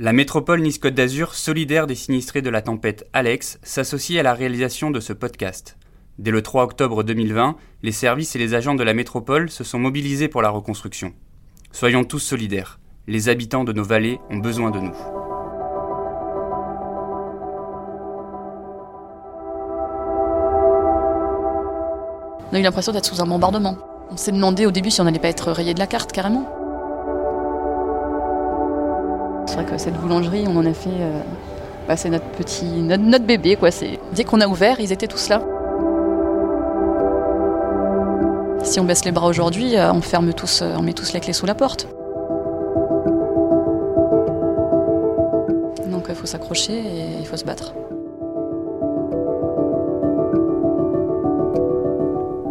La métropole Nice-Côte d'Azur, solidaire des sinistrés de la tempête Alex, s'associe à la réalisation de ce podcast. Dès le 3 octobre 2020, les services et les agents de la métropole se sont mobilisés pour la reconstruction. Soyons tous solidaires. Les habitants de nos vallées ont besoin de nous. On a eu l'impression d'être sous un bombardement. On s'est demandé au début si on n'allait pas être rayé de la carte carrément. C'est vrai que cette boulangerie, on en a fait. euh, bah, c'est notre petit. Notre, bébé, quoi. Dès qu'on a ouvert, ils étaient tous là. Si on baisse les bras aujourd'hui, euh, on ferme tous, euh, on met tous la clé sous la porte. Donc il faut s'accrocher et il faut se battre.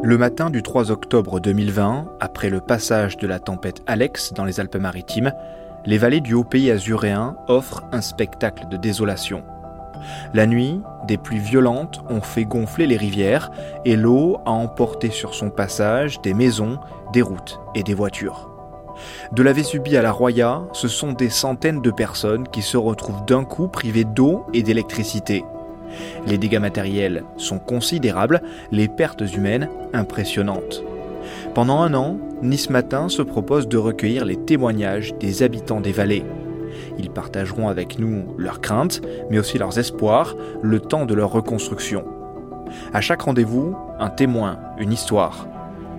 Le matin du 3 octobre 2020, après le passage de la tempête Alex dans les Alpes-Maritimes, les vallées du haut pays azuréen offrent un spectacle de désolation. La nuit, des pluies violentes ont fait gonfler les rivières et l'eau a emporté sur son passage des maisons, des routes et des voitures. De la Vésubie à la Roya, ce sont des centaines de personnes qui se retrouvent d'un coup privées d'eau et d'électricité. Les dégâts matériels sont considérables, les pertes humaines impressionnantes. Pendant un an, Nice Matin se propose de recueillir les témoignages des habitants des vallées. Ils partageront avec nous leurs craintes, mais aussi leurs espoirs, le temps de leur reconstruction. À chaque rendez-vous, un témoin, une histoire.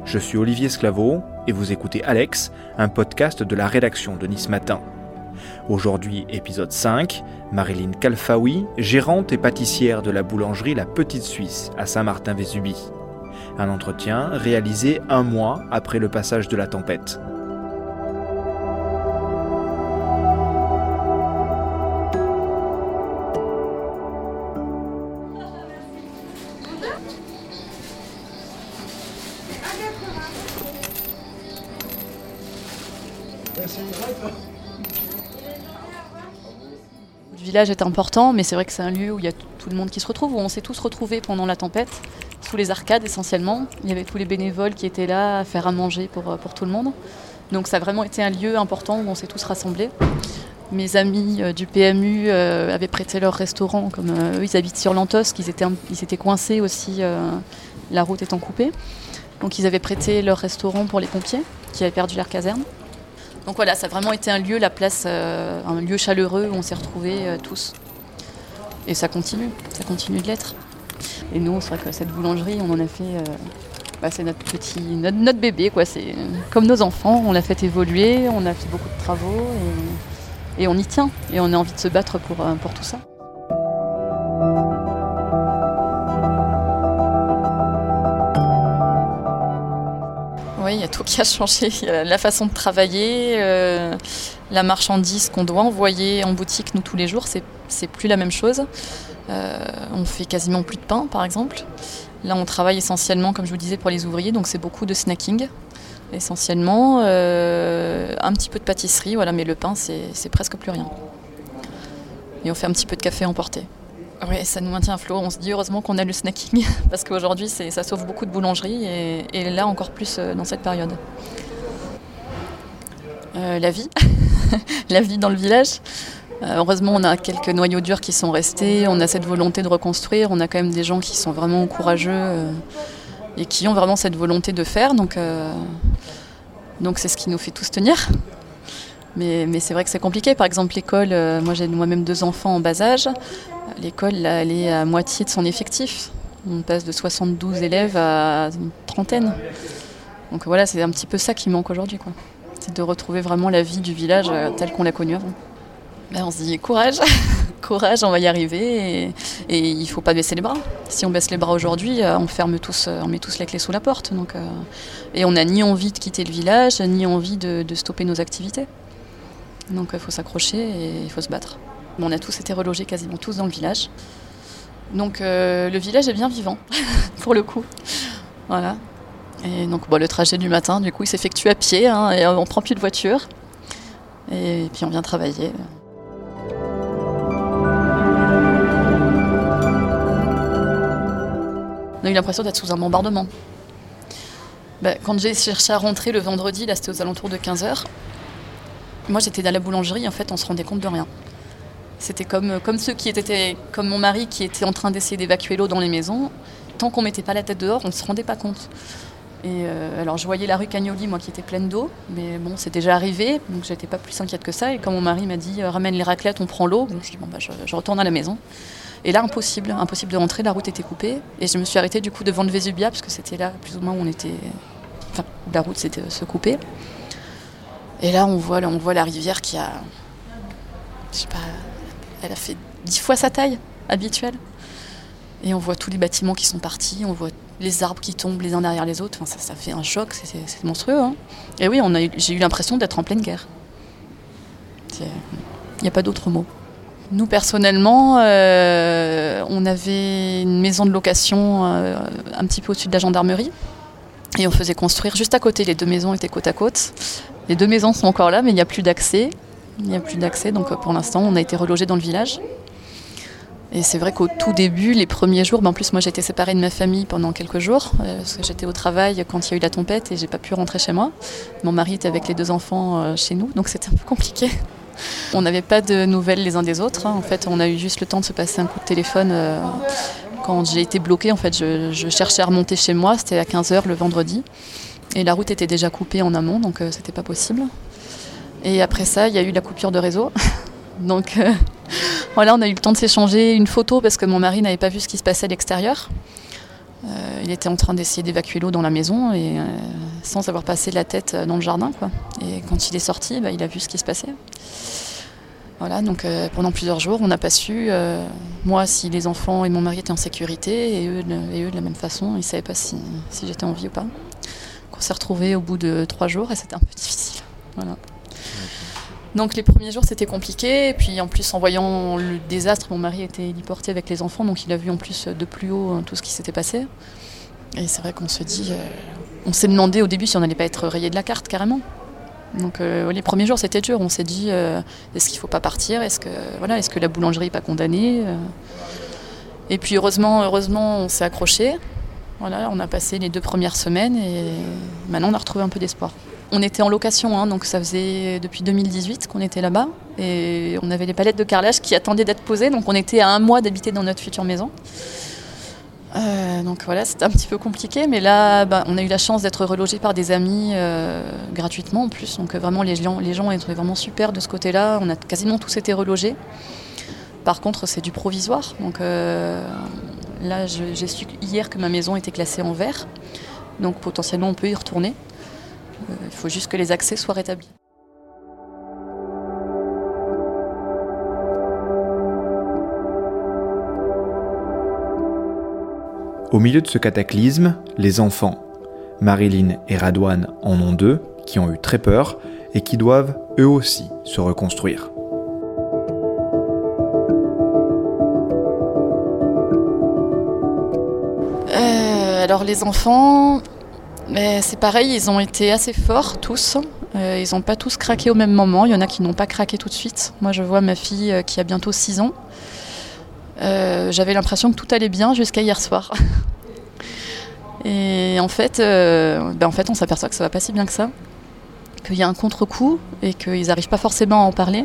Je suis Olivier Sclavo et vous écoutez Alex, un podcast de la rédaction de Nice Matin. Aujourd'hui, épisode 5, Marilyn Kalfaoui, gérante et pâtissière de la boulangerie La Petite Suisse à Saint-Martin-Vésubie. Un entretien réalisé un mois après le passage de la tempête. Le village est important, mais c'est vrai que c'est un lieu où il y a tout le monde qui se retrouve, où on s'est tous retrouvés pendant la tempête, sous les arcades essentiellement. Il y avait tous les bénévoles qui étaient là à faire à manger pour, euh, pour tout le monde. Donc ça a vraiment été un lieu important où on s'est tous rassemblés. Mes amis euh, du PMU euh, avaient prêté leur restaurant, comme eux ils habitent sur Lantos, qu'ils étaient, ils étaient coincés aussi, la route étant coupée. Donc ils avaient prêté leur restaurant pour les pompiers qui avaient perdu leur caserne. Donc voilà, ça a vraiment été un lieu, la place, un lieu chaleureux où on s'est retrouvés tous. Et ça continue, ça continue de l'être. Et nous, c'est vrai que cette boulangerie, on en a fait. euh, bah, c'est notre petit, notre, bébé, quoi. C'est comme nos enfants, on l'a fait évoluer, on a fait beaucoup de travaux et, on y tient. Et on a envie de se battre pour, euh, pour tout ça. Oui, il y a tout qui a changé. La façon de travailler, euh, la marchandise qu'on doit envoyer en boutique nous tous les jours, c'est plus la même chose. Euh, on fait quasiment plus de pain, par exemple. Là, on travaille essentiellement, comme je vous disais, pour les ouvriers, donc c'est beaucoup de snacking, essentiellement. Euh, un petit peu de pâtisserie, voilà, mais le pain, c'est presque plus rien. Et on fait un petit peu de café emporté. Oui, ça nous maintient à flot. On se dit heureusement qu'on a le snacking, parce qu'aujourd'hui, ça sauve beaucoup de boulangeries, et, là encore plus euh, dans cette période. La vie, la vie dans le village. Euh, heureusement, on a quelques noyaux durs qui sont restés, on a cette volonté de reconstruire, on a quand même des gens qui sont vraiment courageux euh, et qui ont vraiment cette volonté de faire, donc euh, c'est ce qui nous fait tous tenir. Mais, c'est vrai que c'est compliqué. Par exemple, l'école, moi j'ai moi-même deux enfants en bas âge. L'école, elle est à moitié de son effectif. On passe de 72 élèves à une trentaine. Donc voilà, c'est un petit peu ça qui manque aujourd'hui. C'est de retrouver vraiment la vie du village telle qu'on l'a connue avant. Ben, on se dit courage, courage, on va y arriver et, il faut pas baisser les bras. Si on baisse les bras aujourd'hui, euh, on ferme tous, euh, on met tous la clé sous la porte. Euh, et on n'a ni envie de quitter le village, ni envie de, stopper nos activités. Donc il faut s'accrocher et il faut se battre. On a tous été relogés quasiment tous dans le village. Donc le village est bien vivant, pour le coup. Voilà. Et donc bon, le trajet du matin, du coup, il s'effectue à pied, hein, et on prend plus de voiture. Et puis on vient travailler. On a eu l'impression d'être sous un bombardement. Bah, quand j'ai cherché à rentrer le vendredi, là c'était aux alentours de 15h, moi j'étais dans la boulangerie, en fait on se rendait compte de rien. C'était comme, comme ceux qui étaient, comme mon mari qui était en train d'essayer d'évacuer l'eau dans les maisons. Tant qu'on mettait pas la tête dehors, on ne se rendait pas compte. Et euh, alors je voyais la rue Cagnoli, moi qui était pleine d'eau, mais bon, c'est déjà arrivé, donc j'étais pas plus inquiète que ça. Et quand mon mari m'a dit euh, ramène les raclettes, on prend l'eau, je dis bon bah je, retourne à la maison. Et là, impossible, impossible de rentrer, la route était coupée. Et je me suis arrêtée du coup devant le Vésubia, parce que c'était là plus ou moins où on était. Enfin, la route s'était se couper. Et là, on voit, on voit la rivière qui a. Je sais pas. Elle a fait dix fois sa taille habituelle. Et on voit tous les bâtiments qui sont partis, on voit les arbres qui tombent les uns derrière les autres. Enfin, ça, ça fait un choc, c'est monstrueux. Hein. Et oui, j'ai eu l'impression d'être en pleine guerre. Il n'y a pas d'autre mot. Nous, personnellement, euh, on avait une maison de location euh, un petit peu au-dessus de la gendarmerie. Et on faisait construire juste à côté. Les deux maisons étaient côte à côte. Les deux maisons sont encore là, mais il n'y a plus d'accès. Il n'y a plus d'accès, donc pour l'instant, on a été relogé dans le village. Et c'est vrai qu'au tout début, les premiers jours, ben en plus moi j'étais séparée de ma famille pendant quelques jours, euh, parce que j'étais au travail quand il y a eu la tempête et j'ai pas pu rentrer chez moi. Mon mari était avec les deux enfants chez nous, donc c'était un peu compliqué. On n'avait pas de nouvelles les uns des autres. Hein. En fait, on a eu juste le temps de se passer un coup de téléphone euh, quand j'ai été bloquée. En fait, je, cherchais à remonter chez moi, c'était à 15h le vendredi. Et la route était déjà coupée en amont, donc c'était pas possible. Et après ça, il y a eu la coupure de réseau. donc voilà, on a eu le temps de s'échanger une photo parce que mon mari n'avait pas vu ce qui se passait à l'extérieur. Euh, il était en train d'essayer d'évacuer l'eau dans la maison et euh, sans avoir passé la tête dans le jardin. Quoi. Et quand il est sorti, bah, il a vu ce qui se passait. Voilà, donc euh, pendant plusieurs jours, on n'a pas su, moi, si les enfants et mon mari étaient en sécurité, et eux, de la même façon, ils ne savaient pas si, si j'étais en vie ou pas. On s'est retrouvés au bout de trois jours et c'était un peu difficile. Voilà. Donc les premiers jours c'était compliqué, puis en plus en voyant le désastre, mon mari était héliporté avec les enfants, donc il a vu en plus de plus haut hein, tout ce qui s'était passé. Et c'est vrai qu'on se dit, euh, on s'est demandé au début si on n'allait pas être rayé de la carte carrément. Donc euh, les premiers jours c'était dur, on s'est dit euh, est-ce qu'il ne faut pas partir, est-ce que voilà, est-ce que la boulangerie n'est pas condamnée Et puis heureusement, heureusement on s'est accroché. Voilà, on a passé les deux premières semaines et maintenant on a retrouvé un peu d'espoir. On était en location, hein, donc ça faisait depuis 2018 qu'on était là-bas. Et on avait les palettes de carrelage qui attendaient d'être posées, donc on était à un mois d'habiter dans notre future maison. Euh, donc voilà, c'était un petit peu compliqué, mais là, bah, on a eu la chance d'être relogé par des amis euh, gratuitement en plus. Donc vraiment, les gens, les gens étaient vraiment super de ce côté-là. On a quasiment tous été relogés. Par contre, c'est du provisoire. Donc euh, là, j'ai su hier que ma maison était classée en vert. Donc potentiellement, on peut y retourner. Il faut juste que les accès soient rétablis. Au milieu de ce cataclysme, les enfants, Marilyn et Radouane en ont deux, qui ont eu très peur et qui doivent eux aussi se reconstruire. Euh, alors les enfants, c'est pareil, ils ont été assez forts tous. Euh, ils n'ont pas tous craqué au même moment. Il y en a qui n'ont pas craqué tout de suite. Moi, je vois ma fille euh, qui a bientôt 6 ans. Euh, j'avais l'impression que tout allait bien jusqu'à hier soir. Et en fait, ben, en fait on s'aperçoit que ça va pas si bien que ça. Qu'il y a un contre-coup et qu'ils n'arrivent pas forcément à en parler.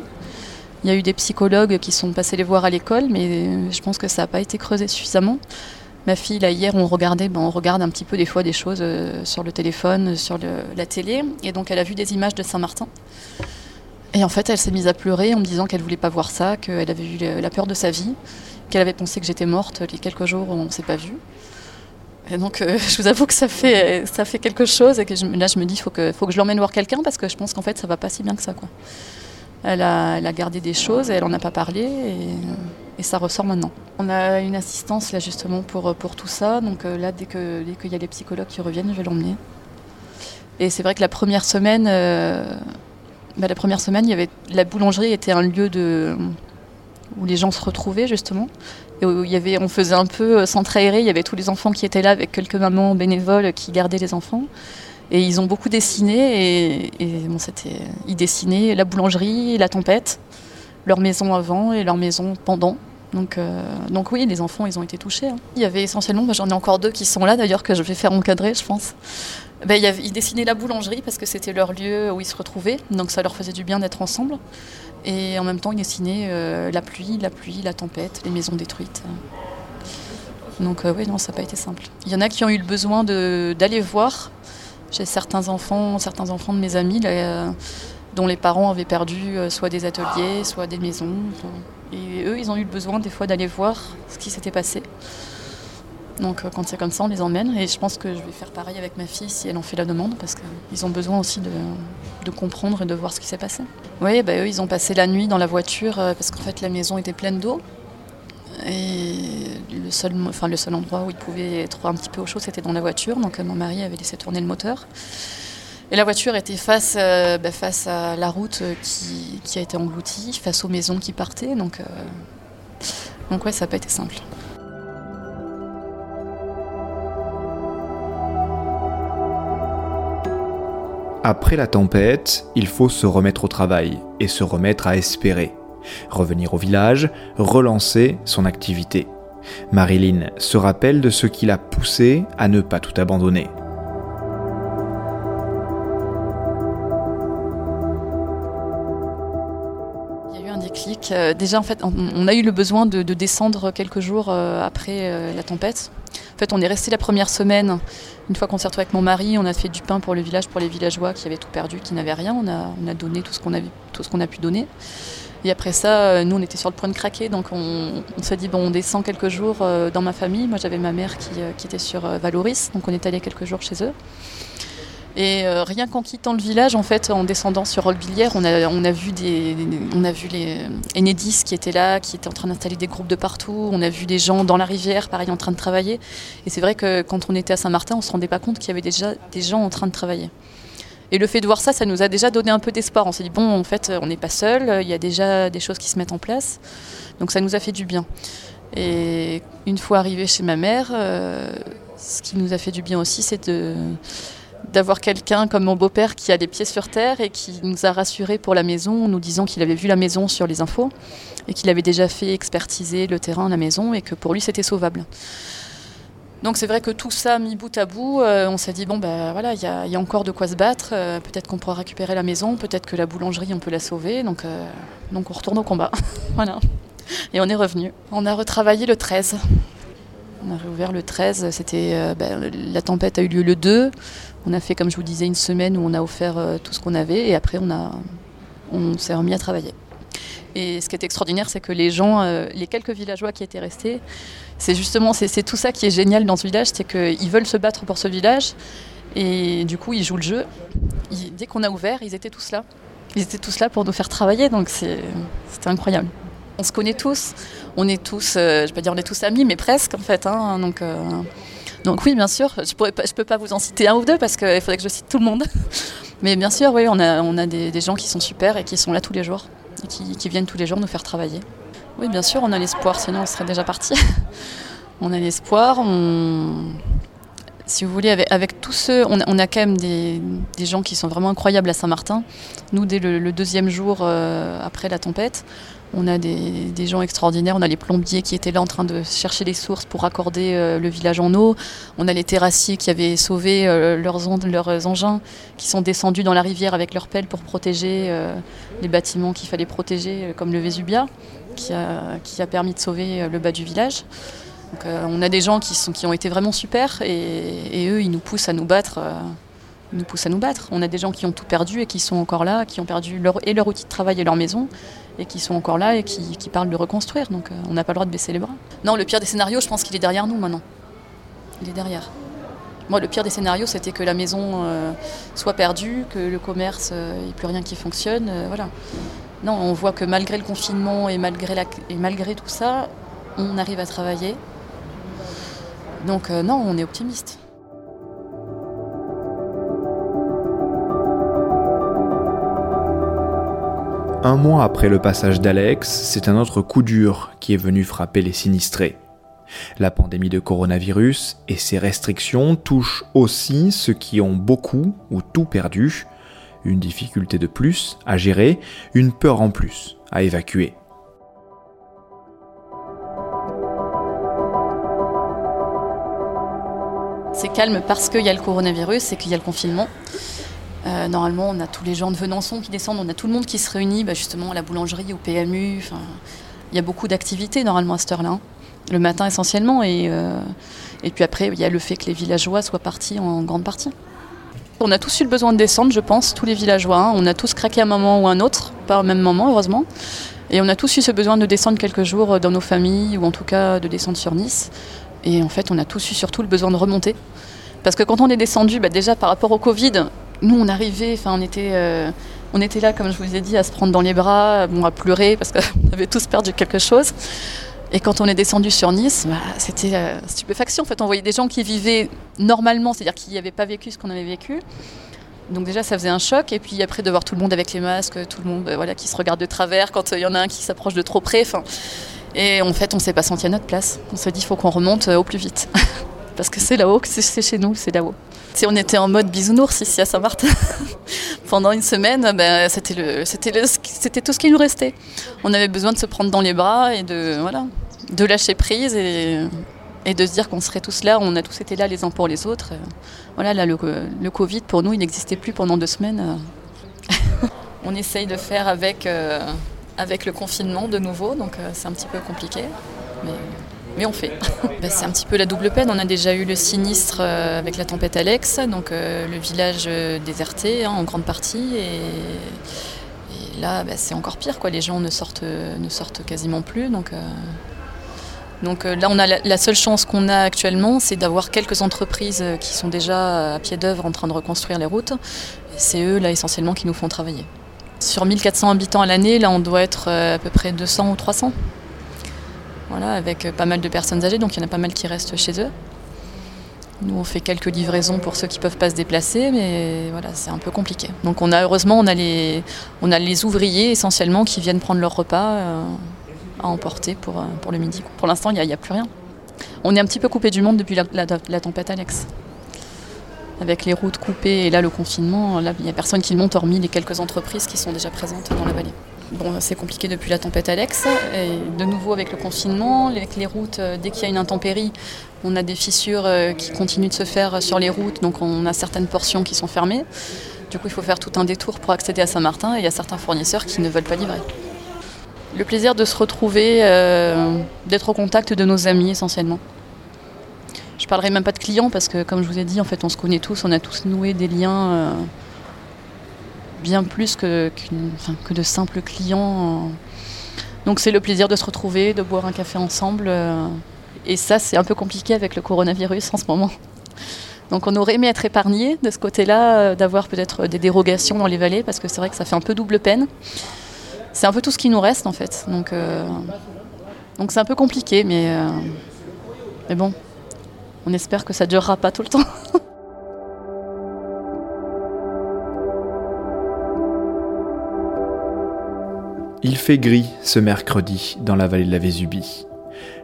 Il y a eu des psychologues qui sont passés les voir à l'école, mais je pense que ça n'a pas été creusé suffisamment. Ma fille, là, hier, on regardait, ben, on regarde un petit peu des fois des choses euh, sur le téléphone, sur la télé. Et donc, elle a vu des images de Saint-Martin. Et en fait, elle s'est mise à pleurer en me disant qu'elle voulait pas voir ça, qu'elle avait eu la peur de sa vie, qu'elle avait pensé que j'étais morte les quelques jours on ne s'est pas vu. Et donc, euh, je vous avoue que ça fait, quelque chose et que là, je me dis, il faut que, je l'emmène voir quelqu'un parce que je pense qu'en fait, ça va pas si bien que ça. Quoi. Elle, a, elle gardé des choses et elle en a pas parlé. Et ça ressort maintenant. On a une assistance là justement pour, pour tout ça, donc euh, là dès qu'il dès qu'il y a les psychologues qui reviennent, je vais l'emmener. Et c'est vrai que la première semaine, euh, bah, la première semaine, y avait la boulangerie était un lieu de où les gens se retrouvaient justement. Et où y avait, on faisait un peu euh, centre aéré, il y avait tous les enfants qui étaient là avec quelques mamans bénévoles qui gardaient les enfants. Et ils ont beaucoup dessiné et, et bon, ils dessinaient la boulangerie, la tempête leur maison avant et leur maison pendant. Donc, euh, donc oui, les enfants, ils ont été touchés. Hein. Il y avait essentiellement, j'en ai encore deux qui sont là d'ailleurs que je vais faire encadrer, je pense. ben, Ils dessinaient la boulangerie parce que c'était leur lieu où ils se retrouvaient, donc ça leur faisait du bien d'être ensemble. Et en même temps, ils dessinaient euh, la pluie, la pluie, la tempête, les maisons détruites. Donc oui, non, ça n'a pas été simple. Il y en a qui ont eu le besoin d'aller voir. J'ai certains enfants, certains enfants de mes amis dont les parents avaient perdu soit des ateliers, soit des maisons. Et eux, ils ont eu le besoin des fois d'aller voir ce qui s'était passé. Donc euh, quand c'est comme ça, on les emmène. Et je pense que je vais faire pareil avec ma fille si elle en fait la demande, parce qu'ils ont besoin aussi de, comprendre et de voir ce qui s'est passé. Oui, bah, eux, ils ont passé la nuit dans la voiture, euh, parce qu'en fait, la maison était pleine d'eau. Et le seul, enfin, le seul endroit où ils pouvaient être un petit peu au chaud, c'était dans la voiture. Donc euh, mon mari avait laissé tourner le moteur. Et la voiture était face, euh, bah, à la route qui, a été engloutie, face aux maisons qui partaient. Donc, euh, ouais, ça n'a pas été simple. Après la tempête, il faut se remettre au travail et se remettre à espérer. Revenir au village, relancer son activité. Marilyn se rappelle de ce qui l'a poussé à ne pas tout abandonner. Euh, déjà, en fait, on, a eu le besoin de, descendre quelques jours euh, après euh, la tempête. En fait, on est resté la première semaine. Une fois qu'on s'est retrouvé avec mon mari, on a fait du pain pour le village, pour les villageois qui avaient tout perdu, qui n'avaient rien. On a, on a donné tout ce qu'on a, tout ce qu'on a pu donner. Et après ça, nous, on était sur le point de craquer, donc on, s'est dit, bon, on descend quelques jours dans ma famille. Moi, j'avais ma mère qui, qui était sur Valoris, donc on est allé quelques jours chez eux. Et euh, rien qu'en quittant le village, en fait, en descendant sur Roquevilliers, on a, on a vu on a vu les Enedis qui étaient là, qui étaient en train d'installer des groupes de partout. On a vu des gens dans la rivière, pareil, en train de travailler. Et c'est vrai que quand on était à Saint-Martin, on se rendait pas compte qu'il y avait déjà des gens en train de travailler. Et le fait de voir ça, ça nous a déjà donné un peu d'espoir. On s'est dit bon, en fait, on n'est pas seul. Il y a déjà des choses qui se mettent en place. Donc ça nous a fait du bien. Et une fois arrivé chez ma mère, euh, ce qui nous a fait du bien aussi, c'est de d'avoir quelqu'un comme mon beau-père qui a les pieds sur terre et qui nous a rassurés pour la maison en nous disant qu'il avait vu la maison sur les infos et qu'il avait déjà fait expertiser le terrain, la maison et que pour lui c'était sauvable. Donc c'est vrai que tout ça mis bout à bout, euh, on s'est dit bon ben voilà, il y, a encore de quoi se battre. Euh, peut-être qu'on pourra récupérer la maison, peut-être que la boulangerie on peut la sauver. Donc euh, donc on retourne au combat, voilà. Et on est revenu. On a retravaillé le 13. On a réouvert le 13. C'était ben, la tempête a eu lieu le 2. On a fait, comme je vous disais, une semaine où on a offert euh, tout ce qu'on avait et après on, on s'est remis à travailler. Et ce qui est extraordinaire, c'est que les gens, euh, les quelques villageois qui étaient restés, c'est justement c'est, tout ça qui est génial dans ce village, c'est qu'ils veulent se battre pour ce village et du coup ils jouent le jeu. dès qu'on a ouvert, ils étaient tous là. Ils étaient tous là pour nous faire travailler, donc c'était incroyable. On se connaît tous, on est tous, euh, je vais pas dire on est tous amis, mais presque en fait. Hein, donc donc oui, bien sûr, je ne peux pas vous en citer un ou deux parce qu'il faudrait que je cite tout le monde. Mais bien sûr, oui, on a, on a des, gens qui sont super et qui sont là tous les jours, et qui, viennent tous les jours nous faire travailler. Oui, bien sûr, on a l'espoir, sinon on serait déjà parti. on a l'espoir, si vous voulez, avec, tous ceux, on a, quand même des, gens qui sont vraiment incroyables à Saint-Martin. Nous, dès le, deuxième jour euh, après la tempête, on a des, gens extraordinaires, on a les plombiers qui étaient là en train de chercher les sources pour raccorder euh, le village en eau. On a les terrassiers qui avaient sauvé euh, leurs, engins, qui sont descendus dans la rivière avec leurs pelles pour protéger euh, les bâtiments qu'il fallait protéger, comme le Vésubia, qui a, permis de sauver le bas du village. on a des gens qui, ont été vraiment super et, eux, ils nous poussent à nous battre. Nous poussent à nous battre. On a des gens qui ont tout perdu et qui sont encore là, qui ont perdu et leur outil de travail et leur maison, et qui sont encore là et qui, parlent de reconstruire. Donc euh, on n'a pas le droit de baisser les bras. Non, le pire des scénarios, je pense qu'il est derrière nous maintenant. Il est derrière. Moi, le pire des scénarios, c'était que la maison euh, soit perdue, que le commerce, il euh, n'y ait plus rien qui fonctionne. voilà. Non, on voit que malgré le confinement et malgré, la, et malgré tout ça, on arrive à travailler. Donc non, on est optimiste. Un mois après le passage d'Alex, c'est un autre coup dur qui est venu frapper les sinistrés. La pandémie de coronavirus et ses restrictions touchent aussi ceux qui ont beaucoup ou tout perdu, une difficulté de plus à gérer, une peur en plus à évacuer. c'est calme parce qu'il y a le coronavirus et qu'il y a le confinement. Euh, normalement, on a tous les gens de Venançon qui descendent, on a tout le monde qui se réunit bah, justement à la boulangerie, au PMU. Il y a beaucoup d'activités normalement à cette heure-là, hein. le matin essentiellement. Et, euh, et puis après, il y a le fait que les villageois soient partis en grande partie. On a tous eu le besoin de descendre, je pense, tous les villageois. Hein. On a tous craqué à un moment ou un autre, pas au même moment, heureusement. Et on a tous eu ce besoin de descendre quelques jours dans nos familles, ou en tout cas de descendre sur Nice. Et en fait, on a tous eu surtout le besoin de remonter. Parce que quand on est descendu, bah, déjà par rapport au Covid, nous, on arrivait, enfin, on était, euh, on était là, comme je vous ai dit, à se prendre dans les bras, bon, à pleurer parce qu'on avait tous perdu quelque chose. Et quand on est descendu sur Nice, bah, c'était la stupéfaction. Fait, on voyait des gens qui vivaient normalement, c'est-à-dire qui n'avaient pas vécu ce qu'on avait vécu. Donc déjà, ça faisait un choc. Et puis après, de voir tout le monde avec les masques, tout le monde, voilà, qui se regarde de travers quand il y en a un qui s'approche de trop près. Et en fait, on s'est pas senti à notre place. On s'est dit, il faut qu'on remonte euh, au plus vite. Parce que c'est là-haut, c'est chez nous, c'est là-haut. On était en mode bisounours ici à Saint-Martin. Pendant une semaine, ben, c'était, tout ce qui nous restait. On avait besoin de se prendre dans les bras et de, voilà, de lâcher prise et, de se dire qu'on serait tous là, on a tous été là les uns pour les autres. Voilà, là, le, le Covid, pour nous, il n'existait plus pendant deux semaines. on essaye de faire avec, euh, avec le confinement de nouveau, donc euh, c'est un petit peu compliqué. Mais on fait. Ben, c'est un petit peu la double peine. On a déjà eu le sinistre euh, avec la tempête Alex, donc euh, le village euh, déserté hein, en grande partie. Et, là, ben, c'est encore pire. Les gens ne sortent, ne sortent quasiment plus. Donc, là, on a la, seule chance qu'on a actuellement, c'est d'avoir quelques entreprises qui sont déjà à pied d'œuvre en train de reconstruire les routes. C'est eux, là, essentiellement, qui nous font travailler. Sur 1400 habitants à l'année, là, on doit être à peu près 200 ou 300 avec pas mal de personnes âgées, donc il y en a pas mal qui restent chez eux. Nous, on fait quelques livraisons pour ceux qui ne peuvent pas se déplacer, mais voilà, c'est un peu compliqué. Donc on a, heureusement, on a les, on a les ouvriers essentiellement qui viennent prendre leur repas euh, à emporter pour, euh, pour le midi. Pour l'instant, il n'y a, plus rien. On est un petit peu coupé du monde depuis la, tempête Alex. Avec les routes coupées et là le confinement, il n'y a personne qui monte hormis les quelques entreprises qui sont déjà présentes dans la vallée. Bon, c'est compliqué depuis la tempête Alex. De nouveau avec le confinement, avec les routes, euh, dès qu'il y a une intempérie, on a des fissures euh, qui continuent de se faire sur les routes, donc on a certaines portions qui sont fermées. Du coup, il faut faire tout un détour pour accéder à Saint-Martin et il y a certains fournisseurs qui ne veulent pas livrer. Le plaisir de se retrouver, euh, d'être au contact de nos amis essentiellement. Je parlerai même pas de clients parce que, comme je vous ai dit, en fait, on se connaît tous, on a tous noué des liens bien plus que, de simples clients. Donc c'est le plaisir de se retrouver, de boire un café ensemble. Euh, et ça, c'est un peu compliqué avec le coronavirus en ce moment. Donc on aurait aimé être épargné de ce côté-là, euh, d'avoir peut-être des dérogations dans les vallées, parce que c'est vrai que ça fait un peu double peine. C'est un peu tout ce qui nous reste en fait. Donc euh, donc c'est un peu compliqué, mais, mais bon, on espère que ça durera pas tout le temps. Il fait gris ce mercredi dans la vallée de la Vésubie.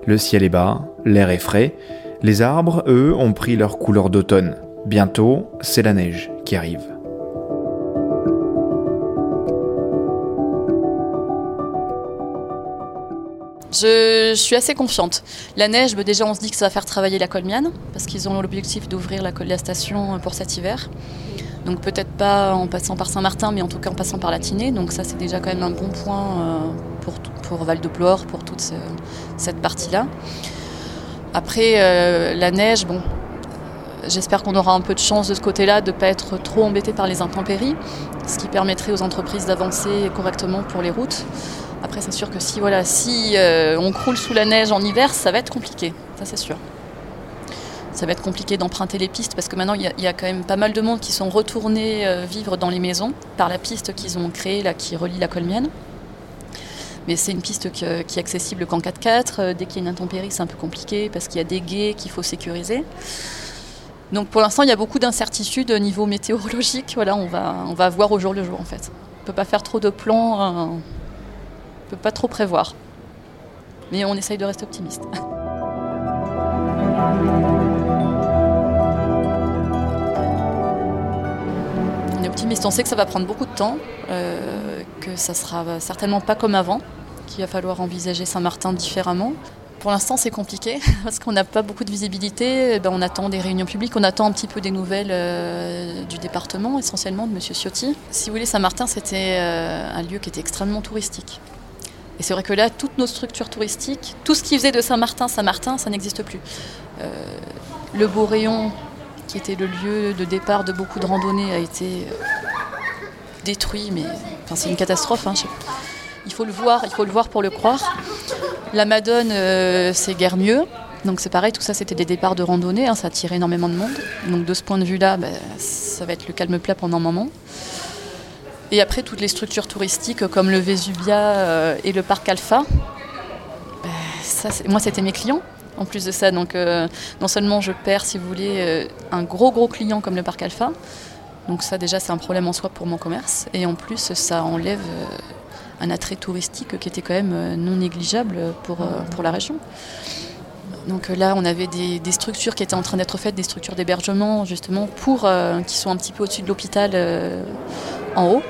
Le ciel est bas, l'air est frais, les arbres, eux, ont pris leur couleur d'automne. Bientôt, c'est la neige qui arrive. Je, suis assez confiante. La neige, bah, déjà on se dit que ça va faire travailler la colmiane, parce qu'ils ont l'objectif d'ouvrir la, la, station pour cet hiver. Donc peut-être pas en passant par Saint-Martin, mais en tout cas en passant par la Tinée. Donc ça c'est déjà quand même un bon point euh, pour, pour Val de Plore, pour toute cette partie-là. Après euh, la neige, bon, j'espère qu'on aura un peu de chance de ce côté-là, de ne pas être trop embêté par les intempéries, ce qui permettrait aux entreprises d'avancer correctement pour les routes. Après c'est sûr que si, voilà, si euh, on croule sous la neige en hiver, ça va être compliqué, ça c'est sûr ça va être compliqué d'emprunter les pistes parce que maintenant il y, a quand même pas mal de monde qui sont retournés euh, vivre dans les maisons par la piste qu'ils ont créée là qui relie la Colmienne. Mais c'est une piste qui, est accessible qu'en 4x4. Euh, dès qu'il y a une intempérie, c'est un peu compliqué parce qu'il y a des guets qu'il faut sécuriser. Donc pour l'instant, il y a beaucoup d'incertitudes au niveau météorologique. Voilà, on va, on va voir au jour le jour en fait. On ne peut pas faire trop de plans, euh, on ne peut pas trop prévoir. Mais on essaye de rester optimiste. optimiste. On sait que ça va prendre beaucoup de temps, euh, que ça sera certainement pas comme avant, qu'il va falloir envisager Saint-Martin différemment. Pour l'instant, c'est compliqué parce qu'on n'a pas beaucoup de visibilité. Eh ben, on attend des réunions publiques, on attend un petit peu des nouvelles euh, du département, essentiellement de M. Ciotti. Si vous voulez, Saint-Martin, c'était euh, un lieu qui était extrêmement touristique. Et c'est vrai que là, toutes nos structures touristiques, tout ce qui faisait de Saint-Martin Saint-Martin, ça n'existe plus. Le Beau Rayon, qui était le lieu de départ de beaucoup de randonnées, a été détruit, mais enfin, c'est une catastrophe. Hein, il faut le voir, il faut le voir pour le croire. La Madone, euh, c'est guère mieux. Donc c'est pareil, tout ça c'était des départs de randonnée, hein, ça attire énormément de monde. Donc de ce point de vue-là, ben, ça va être le calme plat pendant un moment. Et après toutes les structures touristiques comme le Vésubia euh, et le parc Alpha, ben, moi c'était mes clients. En plus de ça, donc euh, non seulement je perds, si vous voulez, un gros gros client comme le parc Alpha, donc ça déjà c'est un problème en soi pour mon commerce, et en plus ça enlève un attrait touristique qui était quand même euh, non négligeable pour, euh, pour la région. Donc euh, là, on avait des, structures qui étaient en train d'être faites, des structures d'hébergement justement pour qui sont un petit peu au-dessus de l'hôpital en haut.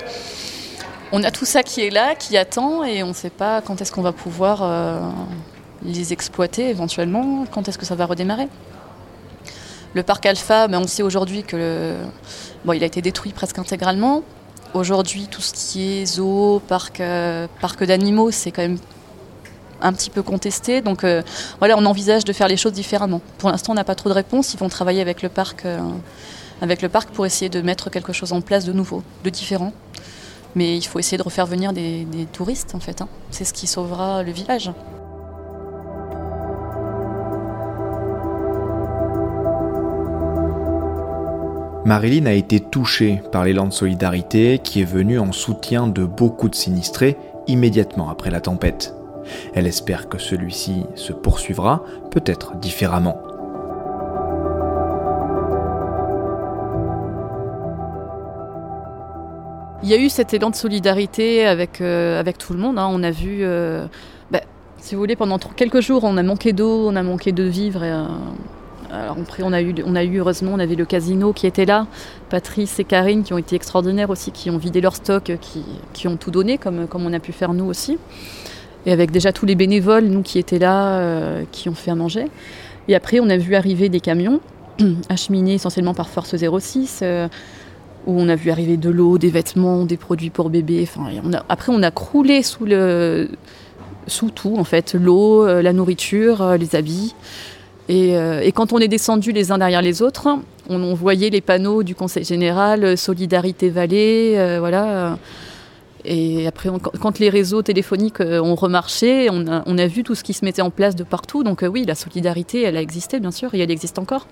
On a tout ça qui est là, qui attend, et on ne sait pas quand est-ce qu'on va pouvoir les exploiter éventuellement, quand est-ce que ça va redémarrer? Le parc Alpha, ben, on sait aujourd'hui que bon, il a été détruit presque intégralement. Aujourd'hui, tout ce qui est zoo, parc, euh, parc d'animaux, c'est quand même un petit peu contesté. Donc euh, voilà, on envisage de faire les choses différemment. Pour l'instant, on n'a pas trop de réponses. Ils vont travailler avec le parc, euh, avec le parc pour essayer de mettre quelque chose en place de nouveau, de différent. Mais il faut essayer de refaire venir des, touristes, en fait. Hein. C'est ce qui sauvera le village. Marilyn a été touchée par l'élan de solidarité qui est venu en soutien de beaucoup de sinistrés immédiatement après la tempête. Elle espère que celui-ci se poursuivra, peut-être différemment. Il y a eu cet élan de solidarité avec, euh, avec tout le monde. Hein. On a vu, euh, bah, si vous voulez, pendant quelques jours, on a manqué d'eau, on a manqué de vivre. Et, euh, alors après, on a, eu, heureusement, on avait le casino qui était là, Patrice et Karine qui ont été extraordinaires aussi, qui ont vidé leur stock, qui, ont tout donné, comme, on a pu faire nous aussi. Et avec déjà tous les bénévoles, nous qui étaient là, euh, qui ont fait à manger. Et après, on a vu arriver des camions, acheminés essentiellement par Force 06, euh, où on a vu arriver de l'eau, des vêtements, des produits pour bébés. Enfin, après, on a croulé sous, le, sous tout, en fait, l'eau, euh, la nourriture, les habits. Euh, et, quand on est descendu les uns derrière les autres, on, voyait les panneaux du Conseil général, euh, Solidarité Vallée, euh, voilà. Et après, quand les réseaux téléphoniques ont remarché, on a, vu tout ce qui se mettait en place de partout. Donc oui, la solidarité, elle a existé, bien sûr, et elle existe encore.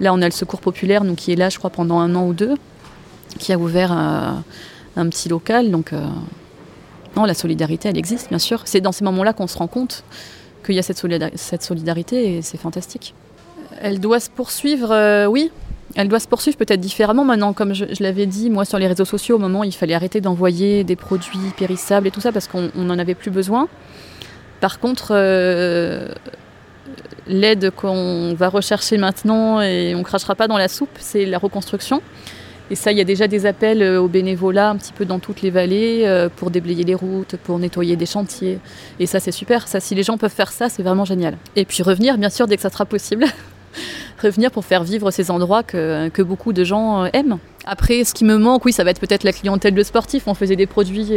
Là, on a le Secours populaire, nous, qui est là, je crois, pendant un an ou deux, qui a ouvert un, petit local. Donc, non, la solidarité, elle existe, bien sûr. C'est dans ces moments-là qu'on se rend compte qu'il y a cette, solidarité et c'est fantastique. Elle doit se poursuivre, euh, oui. Elle doit se poursuivre peut-être différemment maintenant, comme je, l'avais dit, moi sur les réseaux sociaux, au moment il fallait arrêter d'envoyer des produits périssables et tout ça parce qu'on n'en avait plus besoin. Par contre, euh, l'aide qu'on va rechercher maintenant et on crachera pas dans la soupe, c'est la reconstruction. Et ça, il y a déjà des appels euh, au bénévolat un petit peu dans toutes les vallées euh, pour déblayer les routes, pour nettoyer des chantiers. Et ça, c'est super. Si les gens peuvent faire ça, c'est vraiment génial. Et puis revenir, bien sûr, dès que ça sera possible. revenir pour faire vivre ces endroits que, beaucoup de gens euh, aiment. Après, ce qui me manque, oui, ça va être peut-être la clientèle de sportifs. On faisait des produits.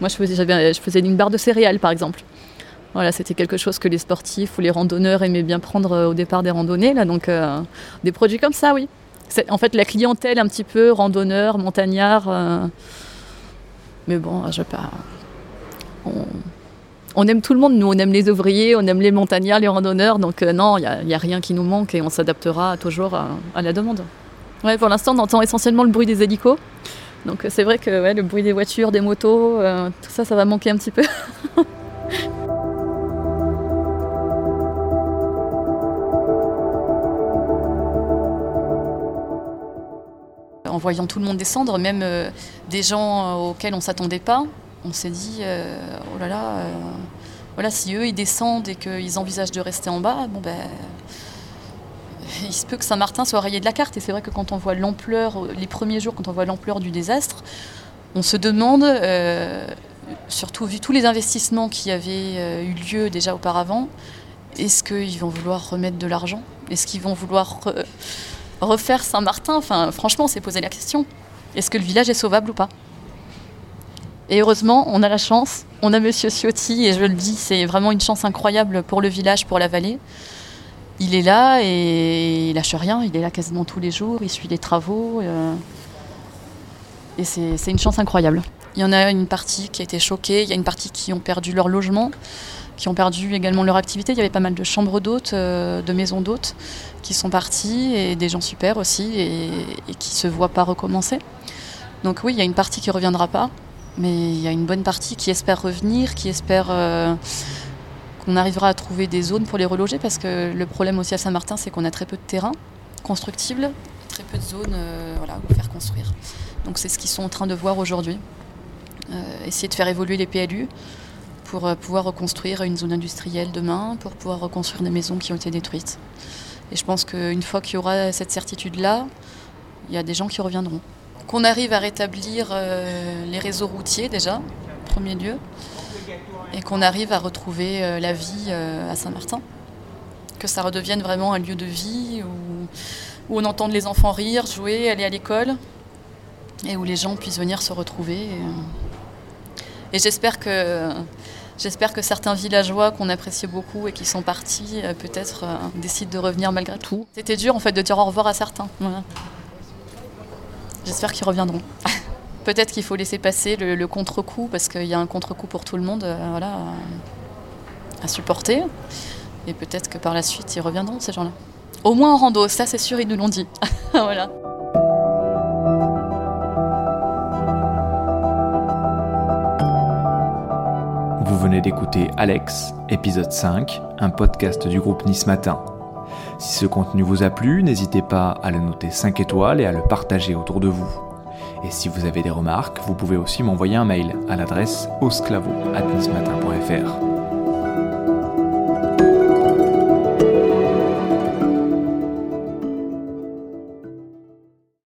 moi, je faisais, je faisais une barre de céréales, par exemple. Voilà, c'était quelque chose que les sportifs ou les randonneurs aimaient bien prendre au départ des randonnées. Là, donc, des produits comme ça, oui en fait la clientèle un petit peu randonneur, montagnard. Euh, mais bon, je pas. On, aime tout le monde, nous, on aime les ouvriers, on aime les montagnards, les randonneurs, donc euh, non, il n'y a, rien qui nous manque et on s'adaptera toujours à, la demande. Ouais, pour l'instant, on entend essentiellement le bruit des hélicos. Donc c'est vrai que le bruit des voitures, des motos, euh, tout ça, ça va manquer un petit peu. en voyant tout le monde descendre, même euh, des gens euh, auxquels on ne s'attendait pas, on s'est dit, euh, oh là là, voilà, si eux ils descendent et qu'ils envisagent de rester en bas, bon ben, il se peut que Saint-Martin soit rayé de la carte. Et c'est vrai que quand on voit l'ampleur, les premiers jours, quand on voit l'ampleur du désastre, on se demande surtout vu tous les investissements qui avaient eu lieu déjà auparavant, est-ce qu'ils vont vouloir remettre de l'argent? Est-ce qu'ils vont vouloir refaire Saint-Martin franchement, on s'est posé la question. Est-ce que le village est sauvable ou pas? Et heureusement, on a la chance. On a Monsieur Ciotti, et je le dis, c'est vraiment une chance incroyable pour le village, pour la vallée. Il est là et il lâche rien. Il est là quasiment tous les jours. Il suit les travaux. Euh, et c'est une chance incroyable. Il y en a une partie qui a été choquée. Il y a une partie qui ont perdu leur logement qui ont perdu également leur activité. Il y avait pas mal de chambres d'hôtes, euh, de maisons d'hôtes qui sont partis et des gens super aussi et, qui se voient pas recommencer. Donc oui, il y a une partie qui reviendra pas, mais il y a une bonne partie qui espère revenir, qui espère euh, qu'on arrivera à trouver des zones pour les reloger parce que le problème aussi à Saint-Martin, c'est qu'on a très peu de terrain constructible, très peu de zones euh, voilà, faire construire. Donc c'est ce qu'ils sont en train de voir aujourd'hui. essayer de faire évoluer les PLU pour euh, pouvoir reconstruire une zone industrielle demain, pour pouvoir reconstruire des maisons qui ont été détruites. Et je pense qu'une fois qu'il y aura cette certitude-là, il y a des gens qui reviendront. Qu'on arrive à rétablir euh, les réseaux routiers déjà, premier lieu, et qu'on arrive à retrouver euh, la vie à Saint-Martin. Que ça redevienne vraiment un lieu de vie où, où on entende les enfants rire, jouer, aller à l'école, et où les gens puissent venir se retrouver. Et j'espère que, j'espère que certains villageois qu'on appréciait beaucoup et qui sont partis, euh, peut-être euh, décident de revenir malgré tout. C'était dur en fait de dire au revoir à certains. J'espère qu'ils reviendront. peut-être qu'il faut laisser passer le, contre-coup parce qu'il y a un contre-coup pour tout le monde euh, voilà, à supporter. Et peut-être que par la suite, ils reviendront, ces gens-là. Au moins en rando, ça c'est sûr, ils nous l'ont dit. voilà. Venez d'écouter Alex, épisode 5, un podcast du groupe Nice Matin. Si ce contenu vous a plu, n'hésitez pas à le noter 5 étoiles et à le partager autour de vous. Et si vous avez des remarques, vous pouvez aussi m'envoyer un mail à l'adresse osclavo.nismatin.fr.